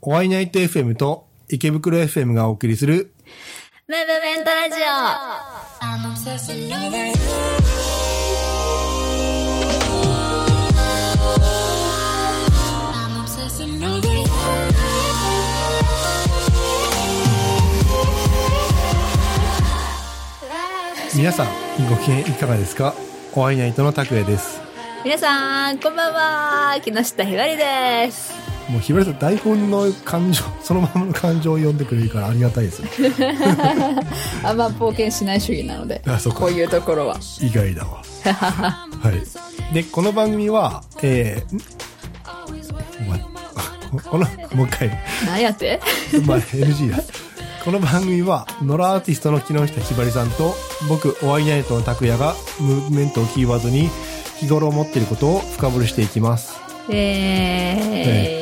おワイナイト FM と池袋 FM がお送りする、ムーブメントラジオ皆さんご機嫌いかがですか？おワイナイトの拓也です。皆さん、こんばんは木下ひばりです。もうひばりさん台本の感情、そのままの感情を読んでくれるからありがたいですね。あんま冒険しない主義なので、あそうかこういうところは。意外だわ。はい。で、この番組は、えー、この、もう一回、何やって？まあ、NG だ。この番組は、野良アーティストの木下ひばりさんと、僕、おワイナイトの拓也が、ムーブメントをキーワードに、日頃思っていることを深掘りしていきます。えー、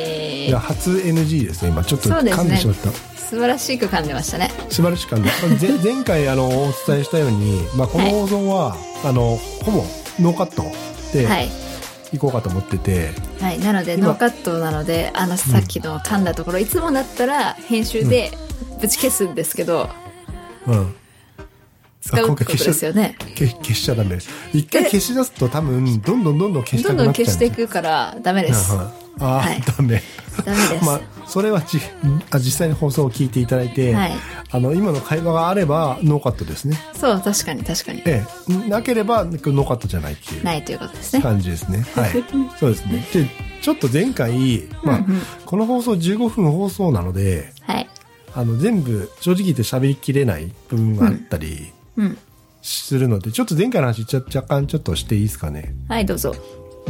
いや、初 NG ですね、今。ちょっと噛んでしまった。素晴らしく噛んでましたね。素晴らしく噛んで。ぜ 前回、あの、お伝えしたように、まあ、この放送は、あの、ほぼ、ノーカットで、はい。行こうかと思ってて、はい。なので、今ノーカットなので、あの、さっきの噛んだところ、いつもだったら、編集でぶち消すんですけど、うん。使うってことですよね。消消しちゃダメ。一回消し出すと多分、どんどんどんどん消したどんどんくなっちゃう消していくから、ダメです。うんうんああ、はいダメ。ダメです。まあ、それはじあ実際に放送を聞いていただいて、はいあの、今の会話があれば、ノーカットですね。そう、確かに確かに。ええ、なければ、ノーカットじゃないっていうないということですね。感じですね。はい。そうですね。で、ちょっと前回、まあ、この放送15分放送なので、はい。あの、全部、正直言って喋りきれない部分があったりうん。するので、ちょっと前回の話、若干ちょっとしていいですかね。はい、どうぞ。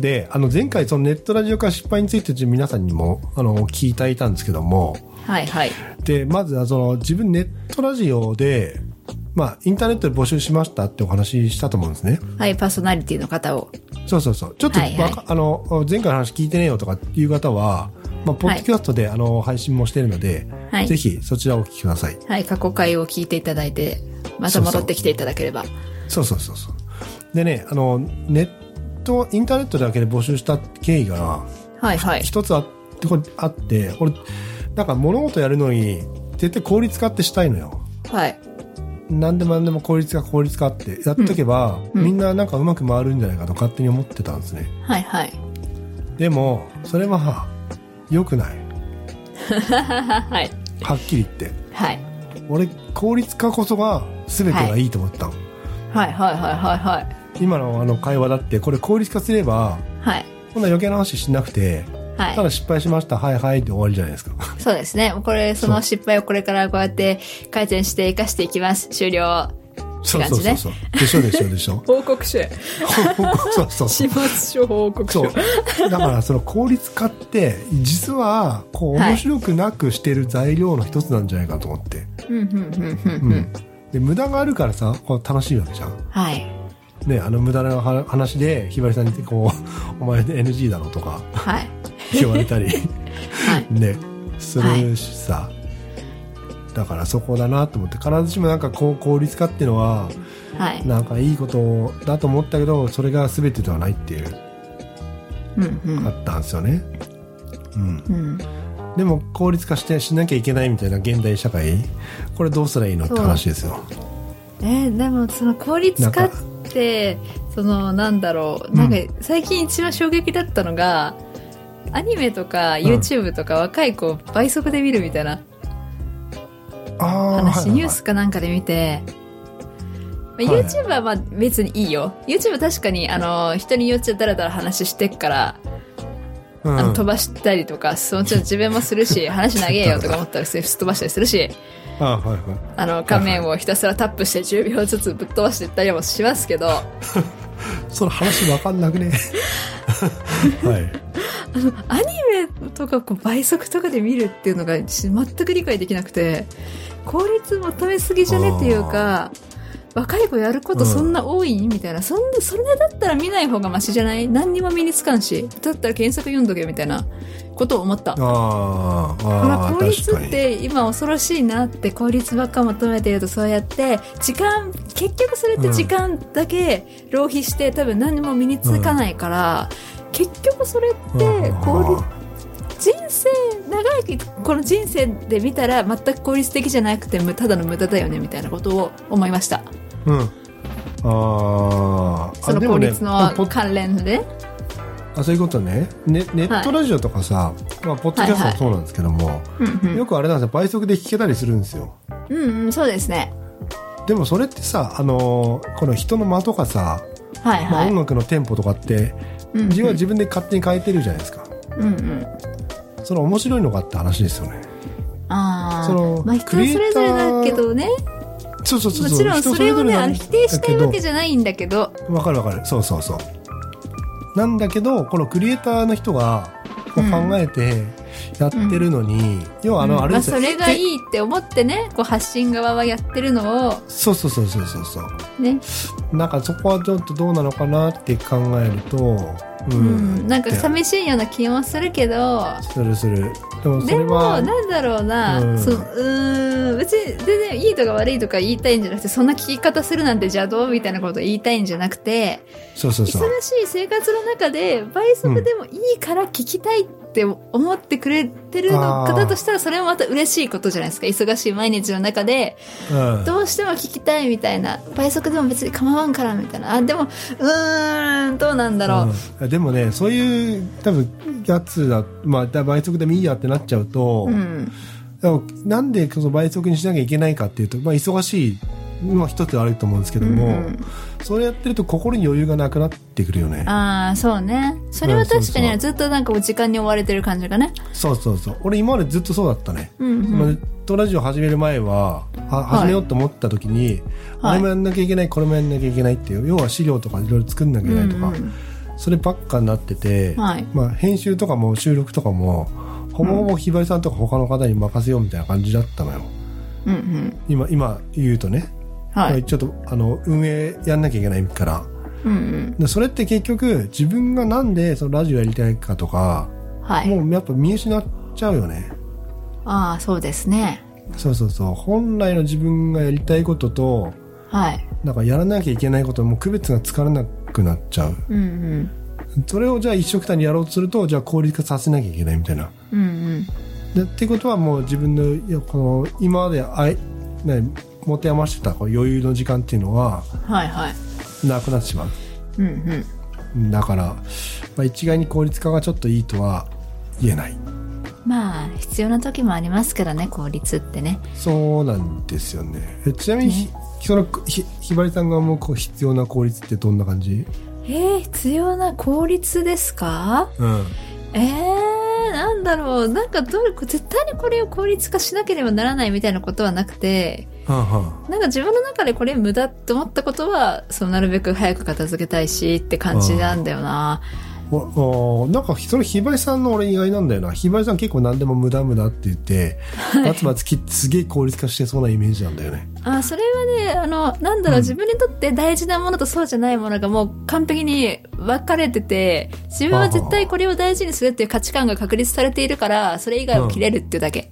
で、あの、前回、そのネットラジオ化失敗について、皆さんにも、あの、聞いていたんですけども、はい、はい。で、まずはその、自分ネットラジオで、まあ、インターネットで募集しましたってお話ししたと思うんですね。はい、パーソナリティの方を。そうそうそう。ちょっとはいはいあの、前回の話聞いてねえよとかいう方は、まあ、ポッドキャストで、あの、配信もしてるので、はいぜひそちらをお聞きください。はい、過去回を聞いていただいて、また戻ってきていただければ。そうそうそうそう。でね、あの、ネット、インターネットだけで募集した経緯が、はい、はい。一つあって、これあって、これ、なんか物事やるのに、絶対効率化ってしたいのよ。はい。何でも何でも効率化効率化ってやっとけば、うんみんななんかうまく回るんじゃないかと勝手に思ってたんですね。はい、はい。でも、それは、良くない。はい。はっきり言って。はい。俺、効率化こそが全てがいいと思ったの。はい、はい、はい、はい、はい。今のあの会話だって、これ効率化すれば、はい。こんな余計な話しなくて、はい。ただ失敗しました、はいはいって終わりじゃないですか。そうですね。これ、その失敗をこれからこうやって改善して生かしていきます。終了。そうそうそうそう。でしょでしょでしょ。報告書。そうそうそう。始末書報告書。そう。だからその効率化って、実は、こうはい面白くなくしてる材料の一つなんじゃないかと思って。うん、うん、うん、うん。で、無駄があるからさ、こう楽しいわけじゃん。はい。ね、あの無駄なは話で、ひばりさんにこう、お前 NG だろとかはい。言われたり、はい。ね、するしさ。だからそこだなと思って、必ずしもなんかこう効率化っていうのは、はい。なんかいいことだと思ったけど、それが全てではないっていう、うん、うんあ。ったんですよね。うん。うん。でも効率化してしなきゃいけないみたいな現代社会、これどうすりゃいいのって話ですよ。えーでもその効率化ってそのなんだろう。なんか最近一番衝撃だったのが、アニメとか YouTube とか若い子倍速で見るみたいな。話、ニュースかなんかで見て、まあはい YouTube はまあ別にいいよ。YouTube 確かにあの人によっちゃダラダラ話してっから、うん。あの飛ばしたりとかそのちょっと自分もするし 話長えよとか思ったらすっ飛ばしたりするしあはいはい。あの画面をひたすらタップして10秒ずつぶっ飛ばしていったりもしますけど その話わかんなくね？はい。アニメとかこう倍速とかで見るっていうのがし全く理解できなくて効率求めすぎじゃねっていうか若い子やることそんな多い、みたいな。そんなそれだったら見ない方がマシじゃない？何にも身につかんし。だったら検索読んどけみたいなことを思った。ああ、効率っ。て今恐ろしいなって効率ばっか求めてるとそうやって時間結局それって時間だけ浪費して多分何も身につかないから、結局それって効率人生長いこの人生で見たら全く効率的じゃなくてむただの無駄だよねみたいなことを思いましたうん。ああその効率の関連で？あそういうことね。ねネットラジオとかさ、まあ、ポッドキャストもそうなんですけども、うんうん。よくあれなんですよ。倍速で聞けたりするんですよ。うんうんそうですね。でもそれってさあのーこの人の間とかさ、まあ、はい。はい音楽のテンポとかってうんうん。自分は自分で勝手に変えてるじゃないですか。うんうん。その面白いのかって話ですよね。あそのあまあ人それぞれだけどねそうそうそうもちろんそれをねあの否定したいわけじじゃないんだけど。ゃわかるわかる。そうそうそう。なんだけどこのクリエイターの人がこううん。考えてやってるのに、要はあの、うん。あれですよ。まあ、それがいえいって思ってねこう発信側はやってるのを。そうそうそうそうそうそう。ね、なんかそこはちょっとどうなのかなって考えるとう、うん。ん、なんか寂しいような気もするけど。するする。でもそでもなんだろうな、うん。そう別に全然いいとか悪いとか言いたいんじゃなくてそんな聞き方するなんて邪道みたいなことを言いたいんじゃなくて。そうそうそう。忙しい生活の中で倍速でもいいから聞きたいって思ってくれてる方としたらそれもまた嬉しいことじゃないですか。忙しい毎日の中で。うん。どうしても聞きたいみたいな。倍速でも別に構わんからみたいな。あでもうーんどうなんだろう、うん。でもねそういう多分やつだまあだ倍速でもいいやってなっちゃうと、うん。なんでその倍速にしなきゃいけないかっていうと、まあ、忙しいのは一つあると思うんですけども、うんそれやってると心に余裕がなくなってくるよね。ああそうね。それは確かにうんそうそう。ずっとなんかもう時間に追われてる感じがね。そうそうそう。俺今までずっとそうだったね、うんうん。まあネットラジオ始める前はは始めようと思った時に、あはい。れもやんなきゃいけないこれもやんなきゃいけないっていう要は資料とかいろいろ作んなきゃいけないとか、うんうん。そればっかになってて、はい。まあ、編集とかも収録とかもほぼほぼひばりさんとか他の方に任せようみたいな感じだったのよ。うんうん。今今言うとね、はい。ちょっとあの運営やんなきゃいけないから。うんうん。でそれって結局自分がなんでそのラジオやりたいかとか、はい。もうやっぱ見失っちゃうよね。ああそうですね。そうそうそう。本来の自分がやりたいこととはい。なんかやらなきゃいけないことも区別がつからなくなっちゃう。うんうん。それをじゃあ一緒くたにやろうとするとじゃあ効率化させなきゃいけないみたいな。うんうん。でってことはもう自分のこの今まであい、ね、持て余してた余裕の時間っていうのははいはい。なくなってしまう。うんうん。だから、まあ、一概に効率化がちょっといいとは言えない。まあ必要な時もありますからね効率ってね。そうなんですよね。えちなみにひ,、そのひひばりさんが思う必要な効率ってどんな感じ？えー、必要な効率ですか？うん。えー、なんだろう。なんかどれ絶対にこれを効率化しなければならないみたいなことはなくてはあはなんか自分の中でこれ無駄って思ったことはそうなるべく早く片付けたいしって感じなんだよな。あおおなんかそのひばりさんの俺意外なんだよな。ひばりさん結構何でも無駄無駄って言って、バツバツ切ってすげえ効率化してそうなイメージなんだよねあそれはねあのなんだろう、うん。自分にとって大事なものとそうじゃないものがもう完璧に分かれてて自分は絶対これを大事にするっていう価値観が確立されているからそれ以外を切れるっていうだけ、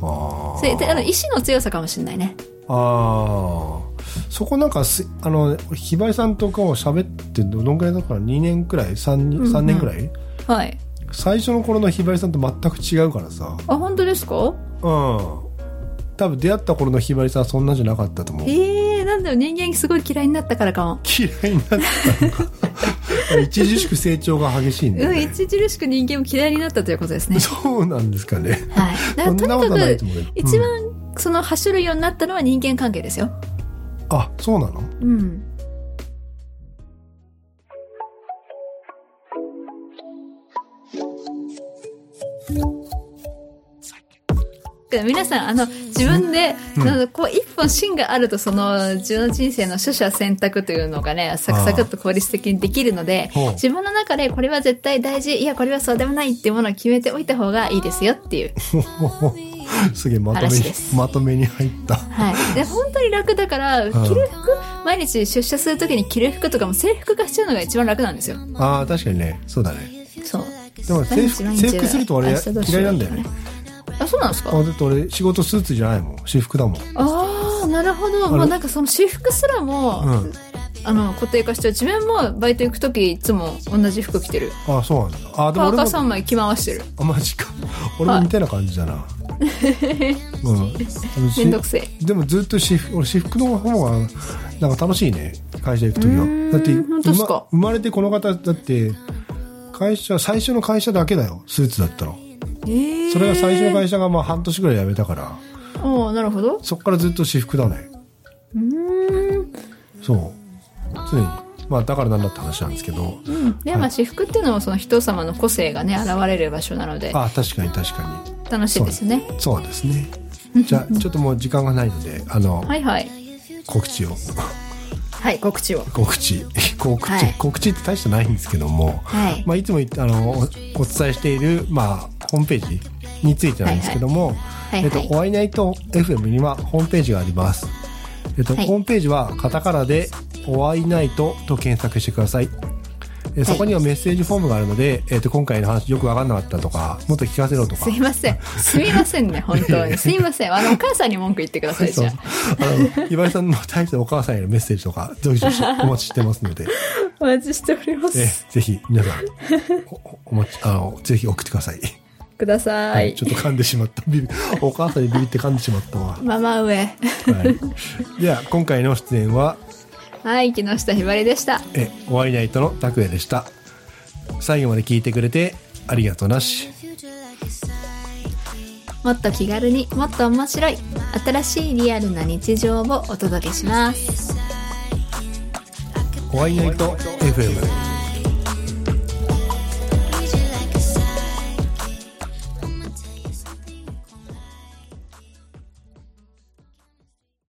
あそれであの意志の強さかもしれないね。ああそこなんかすあのひばりさんとかを喋ってどのくらいだから2年くらい？3, んうん。三年くらい、はい。最初の頃のひばりさんと全く違うからさ。あ本当ですか？うん多分出会った頃のひばりさんはそんなじゃなかったと思う。ええー、なんだろう人間すごい嫌いになったからかも。嫌いになったのか。著しく成長が激しいんだようんね、著しく人間を嫌いになったということですね。そうなんですかね。はい。だからとにかく一番その走るようになったのは人間関係ですよ。あそうなの？うん。皆さん、あの、自分で、うん。こう、一本芯があると、その、自分の人生の取捨選択というのがね、サクサクっと効率的にできるので自分の中でこれは絶対大事、いや、これはそうでもないっていうものを決めておいた方がいいですよっていう。すげえまとめにまとめに入った。はい。で、本当に楽だから、着る服、毎日出社するときに着る服とかも制服が必要なのが一番楽なんですよ。ああ確かにね。そうだね。そう。でも制服制服すると俺明日どうしよう嫌いなんだよねあ、そうなんですか？あだって俺仕事スーツじゃないもん。私服だもん。ああ、なるほど。れもうなんかその私服すらも、うん。あの、固定化しちゃう。自分もバイト行くときいつも同じ服着てる。あそうなんだ。あでもパーカー3枚着回してる。あマジか。俺も似たような感じだな、うん。めんどくせえ。でもずっと私服俺私服の方がなんか楽しいね。会社行く時は。だって本当っすか？生ま生まれてこの方だって会社最初の会社だけだよ。スーツだったのええそれが最初の会社がまあ半年ぐらい辞めたから。おーなるほど。そっからずっと私服だね。うーん。そう。常に。まあだからなんだって話なんですけど。うん。で、まあ、私服っていうのもその人様の個性がね、現れる場所なので、あ確かに確か楽しいですね。にそうですね。じゃあちょっともう時間がないのであの、はいはい。告知を。はい、告知を。告知。告知、はい。告知って大してないんですけども、はい。まあ、いつも言ってあのおお伝えしている、まあ、ホームページについてなんですけども、えっと、お会いナイト FM にはホームページがあります。えっと、はいホームページはカタカナで、お会いナイトと検索してください。えそこにはメッセージフォームがあるので、えっと、今回の話よくわかんなかったとか、もっと聞かせろとかす。いません。すみませんね、本当に。すいません。あの、お母さんに文句言ってください、じゃあの、ひばりさんの対してお母さんへのメッセージとか、どしどしお待ちしてますので、あ。お待ちしておりまえす。ぜひ皆さん、おおお待ち、あの、ぜひ送ってください。くださはいい。ちょっと噛んでしまった。お母さんにビビって噛んでしまったわ。ママ上。はい。では、今回の出演は、はい、木下ひばりでした。え、お会いナイトの拓也でした。最後まで聞いてくれて、ありがとうなし。もっと気軽にもっと面白い新しいリアルな日常をお届けしますお会いナイト FM。